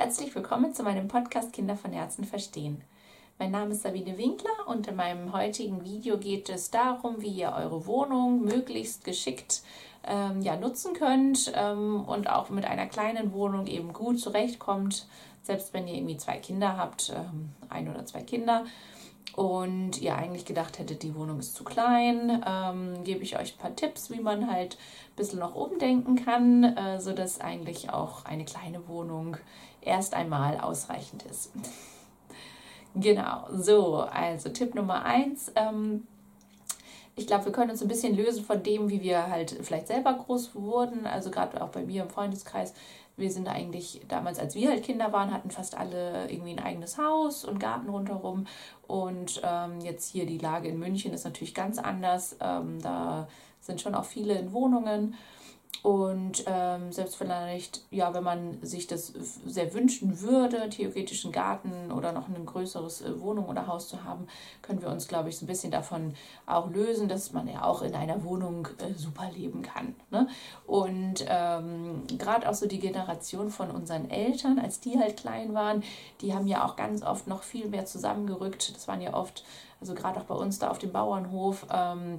Herzlich willkommen zu meinem Podcast Kinder von Herzen verstehen. Mein Name ist Sabine Winkler und in meinem heutigen Video geht es darum, wie ihr eure Wohnung möglichst geschickt ähm, ja, nutzen könnt ähm, und auch mit einer kleinen Wohnung eben gut zurechtkommt, selbst wenn ihr irgendwie zwei Kinder habt, ähm, ein oder zwei Kinder und ihr eigentlich gedacht hättet, die Wohnung ist zu klein, ähm, gebe ich euch ein paar Tipps, wie man halt ein bisschen noch umdenken kann, äh, sodass eigentlich auch eine kleine Wohnung erst einmal ausreichend ist. genau, so, also Tipp Nummer eins. Ähm, ich glaube, wir können uns ein bisschen lösen von dem, wie wir halt vielleicht selber groß wurden. Also gerade auch bei mir im Freundeskreis wir sind eigentlich damals, als wir halt Kinder waren, hatten fast alle irgendwie ein eigenes Haus und Garten rundherum. Und ähm, jetzt hier die Lage in München ist natürlich ganz anders. Ähm, da sind schon auch viele in Wohnungen. Und ähm, selbst vielleicht, ja, wenn man sich das sehr wünschen würde, theoretisch einen Garten oder noch ein größeres äh, Wohnung oder Haus zu haben, können wir uns, glaube ich, so ein bisschen davon auch lösen, dass man ja auch in einer Wohnung äh, super leben kann. Ne? Und ähm, gerade auch so die Generation von unseren Eltern, als die halt klein waren, die haben ja auch ganz oft noch viel mehr zusammengerückt. Das waren ja oft, also gerade auch bei uns da auf dem Bauernhof, ähm,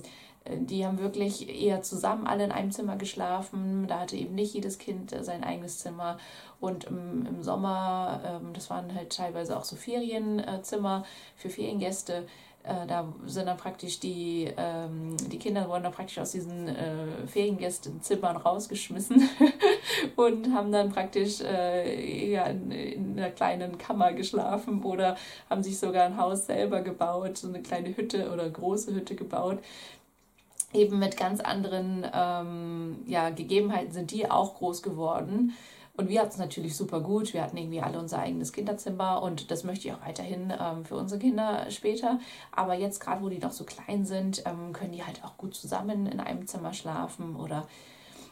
die haben wirklich eher zusammen alle in einem Zimmer geschlafen. Da hatte eben nicht jedes Kind äh, sein eigenes Zimmer. Und im, im Sommer, ähm, das waren halt teilweise auch so Ferienzimmer für Feriengäste. Äh, da sind dann praktisch die, ähm, die Kinder wurden dann praktisch aus diesen äh, Feriengästenzimmern rausgeschmissen und haben dann praktisch äh, ja, in, in, einer kleinen Kammer geschlafen oder haben sich sogar ein Haus selber gebaut, so eine kleine Hütte oder große Hütte gebaut eben mit ganz anderen ähm, ja, Gegebenheiten sind die auch groß geworden. Und wir hatten es natürlich super gut. Wir hatten irgendwie alle unser eigenes Kinderzimmer und das möchte ich auch weiterhin ähm, für unsere Kinder später. Aber jetzt, gerade wo die noch so klein sind, ähm, können die halt auch gut zusammen in einem Zimmer schlafen oder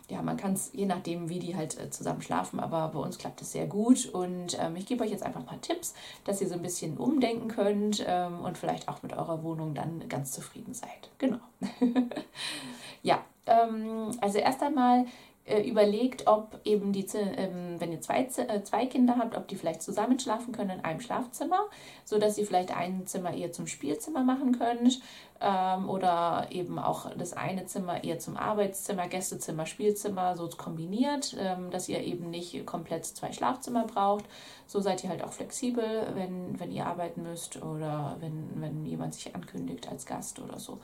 ja, man kann es je nachdem, wie die halt äh, zusammen schlafen, aber bei uns klappt es sehr gut. Und ähm, ich gebe euch jetzt einfach ein paar Tipps, dass ihr so ein bisschen umdenken könnt ähm, und vielleicht auch mit eurer Wohnung dann ganz zufrieden seid. Genau. ja, ähm, also erst einmal äh, überlegt, ob eben die, ähm, wenn ihr zwei, äh, zwei Kinder habt, ob die vielleicht zusammen schlafen können in einem Schlafzimmer, sodass ihr vielleicht ein Zimmer eher zum Spielzimmer machen könnt ähm, oder eben auch das eine Zimmer eher zum Arbeitszimmer, Gästezimmer, Spielzimmer so kombiniert, ähm, dass ihr eben nicht komplett zwei Schlafzimmer braucht. So seid ihr halt auch flexibel, wenn, wenn ihr arbeiten müsst oder wenn, wenn jemand sich ankündigt als Gast oder so.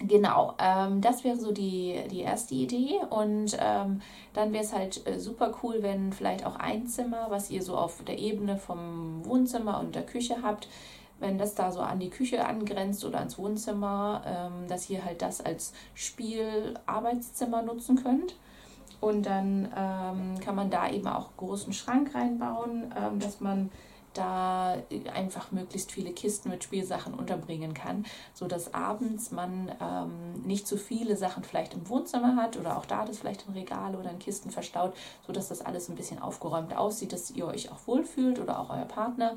Genau, ähm, das wäre so die, die erste Idee. Und ähm, dann wäre es halt äh, super cool, wenn vielleicht auch ein Zimmer, was ihr so auf der Ebene vom Wohnzimmer und der Küche habt, wenn das da so an die Küche angrenzt oder ans Wohnzimmer, ähm, dass ihr halt das als Spielarbeitszimmer nutzen könnt. Und dann ähm, kann man da eben auch großen Schrank reinbauen, ähm, dass man da einfach möglichst viele Kisten mit Spielsachen unterbringen kann, sodass abends man ähm, nicht zu viele Sachen vielleicht im Wohnzimmer hat oder auch da das vielleicht in Regale oder in Kisten verstaut, sodass das alles ein bisschen aufgeräumt aussieht, dass ihr euch auch wohlfühlt oder auch euer Partner.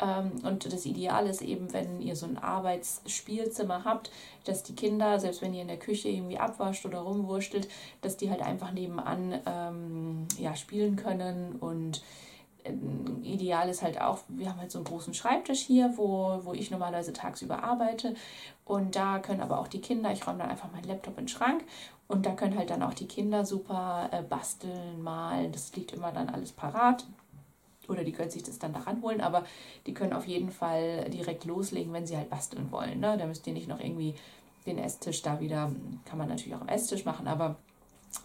Ähm, und das Ideal ist eben, wenn ihr so ein Arbeitsspielzimmer habt, dass die Kinder, selbst wenn ihr in der Küche irgendwie abwascht oder rumwurschtelt, dass die halt einfach nebenan ähm, ja, spielen können und ideal ist halt auch, wir haben halt so einen großen Schreibtisch hier, wo, wo ich normalerweise tagsüber arbeite. Und da können aber auch die Kinder, ich räume dann einfach meinen Laptop in den Schrank und da können halt dann auch die Kinder super äh, basteln, malen. Das liegt immer dann alles parat. Oder die können sich das dann daran holen, aber die können auf jeden Fall direkt loslegen, wenn sie halt basteln wollen. Ne? Da müsst ihr nicht noch irgendwie den Esstisch da wieder, kann man natürlich auch am Esstisch machen, aber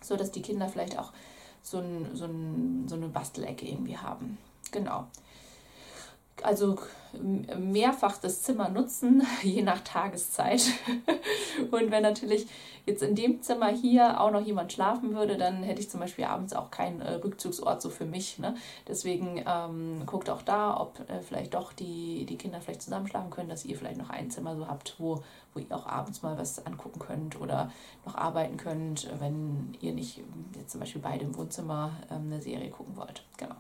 so, dass die Kinder vielleicht auch so, ein, so, ein, so eine Bastelecke irgendwie haben. Genau. Also mehrfach das Zimmer nutzen, je nach Tageszeit. Und wenn natürlich jetzt in dem Zimmer hier auch noch jemand schlafen würde, dann hätte ich zum Beispiel abends auch keinen äh, Rückzugsort so für mich. Ne? Deswegen ähm, guckt auch da, ob äh, vielleicht doch die, die Kinder vielleicht zusammen schlafen können, dass ihr vielleicht noch ein Zimmer so habt, wo, wo ihr auch abends mal was angucken könnt oder noch arbeiten könnt, wenn ihr nicht jetzt zum Beispiel beide im Wohnzimmer ähm, eine Serie gucken wollt. Genau.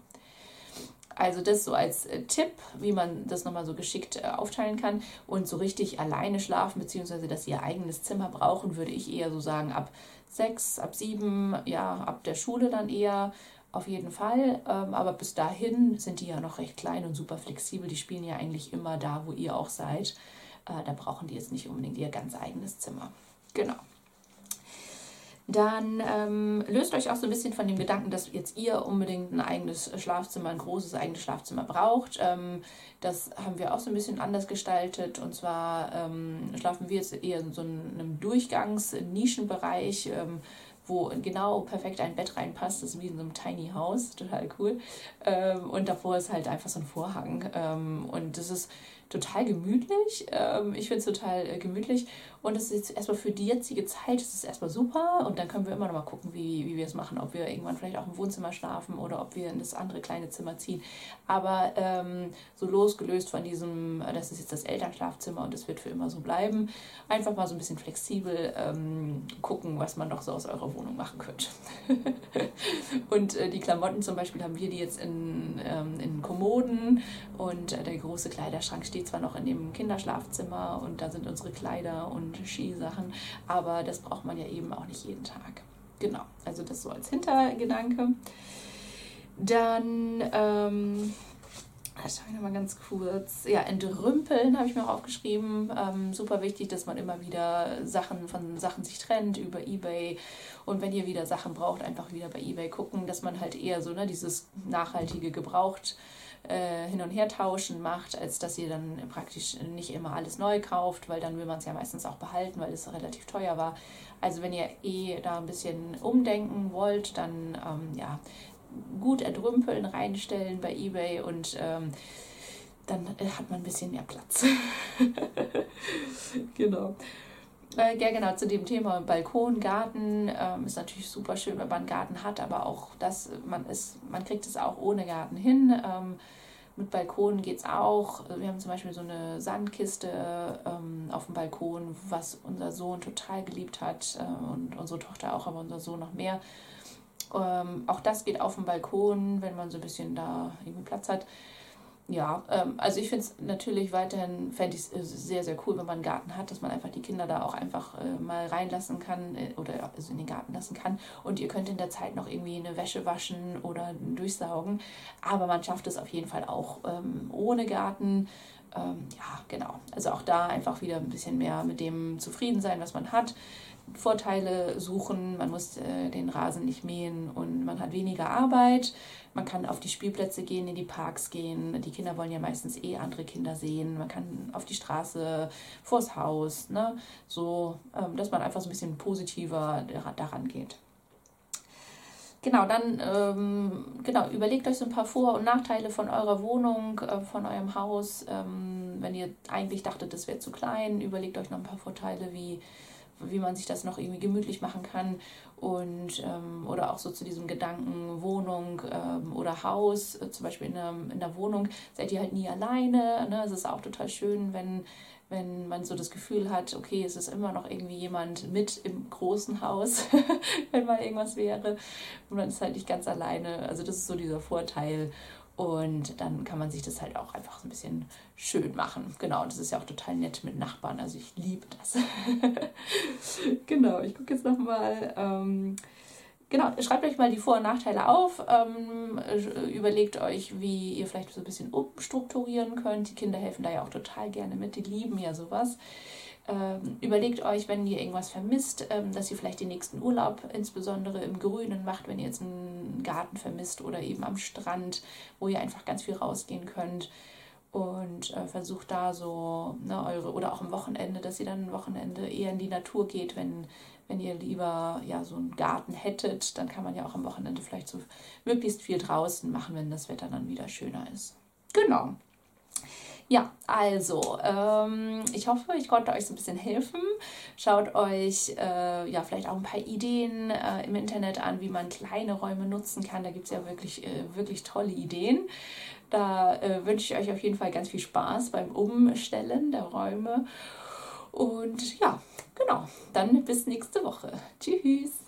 Also das so als äh, Tipp, wie man das nochmal so geschickt äh, aufteilen kann. Und so richtig alleine schlafen, beziehungsweise dass sie ihr eigenes Zimmer brauchen, würde ich eher so sagen ab sechs, ab sieben, ja, ab der Schule dann eher. auf jeden Fall. Ähm, aber bis dahin sind die ja noch recht klein und super flexibel. Die spielen ja eigentlich immer da, wo ihr auch seid. Äh, da brauchen die jetzt nicht unbedingt ihr ganz eigenes Zimmer. Genau dann ähm, löst euch auch so ein bisschen von dem Gedanken, dass jetzt ihr unbedingt ein eigenes Schlafzimmer, ein großes eigenes Schlafzimmer braucht. Ähm, das haben wir auch so ein bisschen anders gestaltet. Und zwar ähm, schlafen wir jetzt eher in so einem Durchgangs-Nischenbereich, ähm, wo genau perfekt ein Bett reinpasst. Das ist wie in so einem Tiny House, total cool. Ähm, und davor ist halt einfach so ein Vorhang. Ähm, und das ist total gemütlich. Ähm, ich finde es total äh, gemütlich. Und es ist erstmal für die jetzige Zeit, es ist erstmal super. Und dann können wir immer noch mal gucken, wie, wie wir es machen. Ob wir irgendwann vielleicht auch im Wohnzimmer schlafen oder ob wir in das andere kleine Zimmer ziehen. Aber ähm, so losgelöst von diesem, äh, das ist jetzt das Elternschlafzimmer und es wird für immer so bleiben. Einfach mal so ein bisschen flexibel ähm, gucken, was man noch so aus eurer Wohnung machen könnte. und äh, die Klamotten zum Beispiel haben wir die jetzt in, ähm, in Kommoden und äh, der große Kleiderschrank steht steht zwar noch in dem Kinderschlafzimmer und da sind unsere Kleider und Skisachen, aber das braucht man ja eben auch nicht jeden Tag. Genau, also das so als Hintergedanke. Dann, ähm, das schaue ich nochmal ganz kurz. Ja, entrümpeln habe ich mir auch aufgeschrieben. Ähm, super wichtig, dass man immer wieder Sachen von Sachen sich trennt über Ebay. Und wenn ihr wieder Sachen braucht, einfach wieder bei Ebay gucken, dass man halt eher so ne, dieses nachhaltige Gebraucht äh, hin und her tauschen macht, als dass ihr dann praktisch nicht immer alles neu kauft, weil dann will man es ja meistens auch behalten, weil es relativ teuer war. Also wenn ihr eh da ein bisschen umdenken wollt, dann ähm, ja, gut erdrümpeln, reinstellen bei eBay und ähm, dann äh, hat man ein bisschen mehr Platz. genau. Äh, ja, genau, zu dem Thema Balkon, Garten ähm, ist natürlich super schön, wenn man einen Garten hat, aber auch das, man ist, man kriegt es auch ohne Garten hin. Ähm, mit Balkon geht es auch. Wir haben zum Beispiel so eine Sandkiste ähm, auf dem Balkon, was unser Sohn total geliebt hat äh, und unsere Tochter auch, aber unser Sohn noch mehr. Ähm, auch das geht auf dem Balkon, wenn man so ein bisschen da irgendwie Platz hat ja, ähm, also ich finde es natürlich weiterhin, fände ich äh, sehr, sehr cool, wenn man einen Garten hat, dass man einfach die Kinder da auch einfach äh, mal reinlassen kann äh, oder also in den Garten lassen kann. Und ihr könnt in der Zeit noch irgendwie eine Wäsche waschen oder durchsaugen. Aber man schafft es auf jeden Fall auch ähm, ohne Garten. Ähm, ja, genau. Also auch da einfach wieder ein bisschen mehr mit dem zufrieden sein, was man hat. Vorteile suchen, man muss äh, den Rasen nicht mähen und man hat weniger Arbeit. Man kann auf die Spielplätze gehen, in die Parks gehen. Die Kinder wollen ja meistens eh andere Kinder sehen. Man kann auf die Straße, vors Haus, ne? so, ähm, dass man einfach so ein bisschen positiver daran geht. Genau, dann ähm, genau, überlegt euch so ein paar Vor- und Nachteile von eurer Wohnung, äh, von eurem Haus. Ähm, wenn ihr eigentlich dachtet, das wäre zu klein, überlegt euch noch ein paar Vorteile wie wie man sich das noch irgendwie gemütlich machen kann und ähm, oder auch so zu diesem Gedanken Wohnung ähm, oder Haus, äh, zum Beispiel in der, in der Wohnung seid ihr halt nie alleine. Ne? Es ist auch total schön, wenn wenn man so das Gefühl hat, okay, es ist immer noch irgendwie jemand mit im großen Haus, wenn mal irgendwas wäre und man ist halt nicht ganz alleine. Also das ist so dieser Vorteil und dann kann man sich das halt auch einfach so ein bisschen schön machen. Genau, und das ist ja auch total nett mit Nachbarn. Also ich liebe das. genau, ich gucke jetzt nochmal. Ähm, genau, schreibt euch mal die Vor- und Nachteile auf. Ähm, überlegt euch, wie ihr vielleicht so ein bisschen umstrukturieren könnt. Die Kinder helfen da ja auch total gerne mit. Die lieben ja sowas. Ähm, überlegt euch, wenn ihr irgendwas vermisst, ähm, dass ihr vielleicht den nächsten Urlaub insbesondere im Grünen macht, wenn ihr jetzt einen Garten vermisst oder eben am Strand, wo ihr einfach ganz viel rausgehen könnt. Und äh, versucht da so, ne, eure, oder auch am Wochenende, dass ihr dann ein Wochenende eher in die Natur geht, wenn, wenn ihr lieber ja so einen Garten hättet, dann kann man ja auch am Wochenende vielleicht so möglichst viel draußen machen, wenn das Wetter dann wieder schöner ist. Genau. Ja, also, ähm, ich hoffe, ich konnte euch so ein bisschen helfen. Schaut euch äh, ja vielleicht auch ein paar Ideen äh, im Internet an, wie man kleine Räume nutzen kann. Da gibt es ja wirklich, äh, wirklich tolle Ideen. Da äh, wünsche ich euch auf jeden Fall ganz viel Spaß beim Umstellen der Räume. Und ja, genau, dann bis nächste Woche. Tschüss.